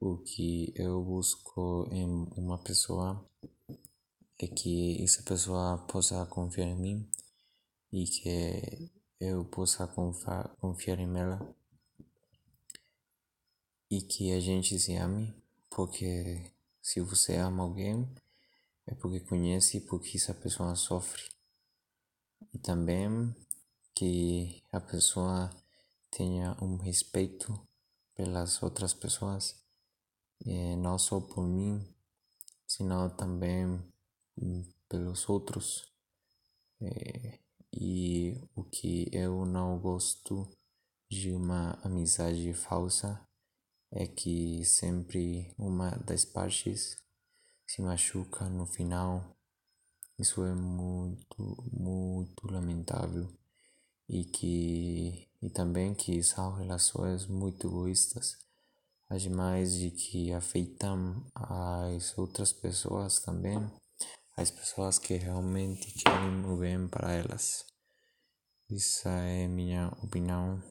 o que eu busco em uma pessoa é que essa pessoa possa confiar em mim e que eu possa confiar em ela e que a gente se ame, porque se você ama alguém é porque conhece porque essa pessoa sofre. E também que a pessoa tenha um respeito pelas outras pessoas, e não só por mim, senão também pelos outros. E o que eu não gosto de uma amizade falsa é que sempre uma das partes se machuca no final. Isso é muito, muito lamentável e que e também que são relações muito egoístas, ademais de que afetam as outras pessoas também, as pessoas que realmente querem o bem para elas. Essa é minha opinião.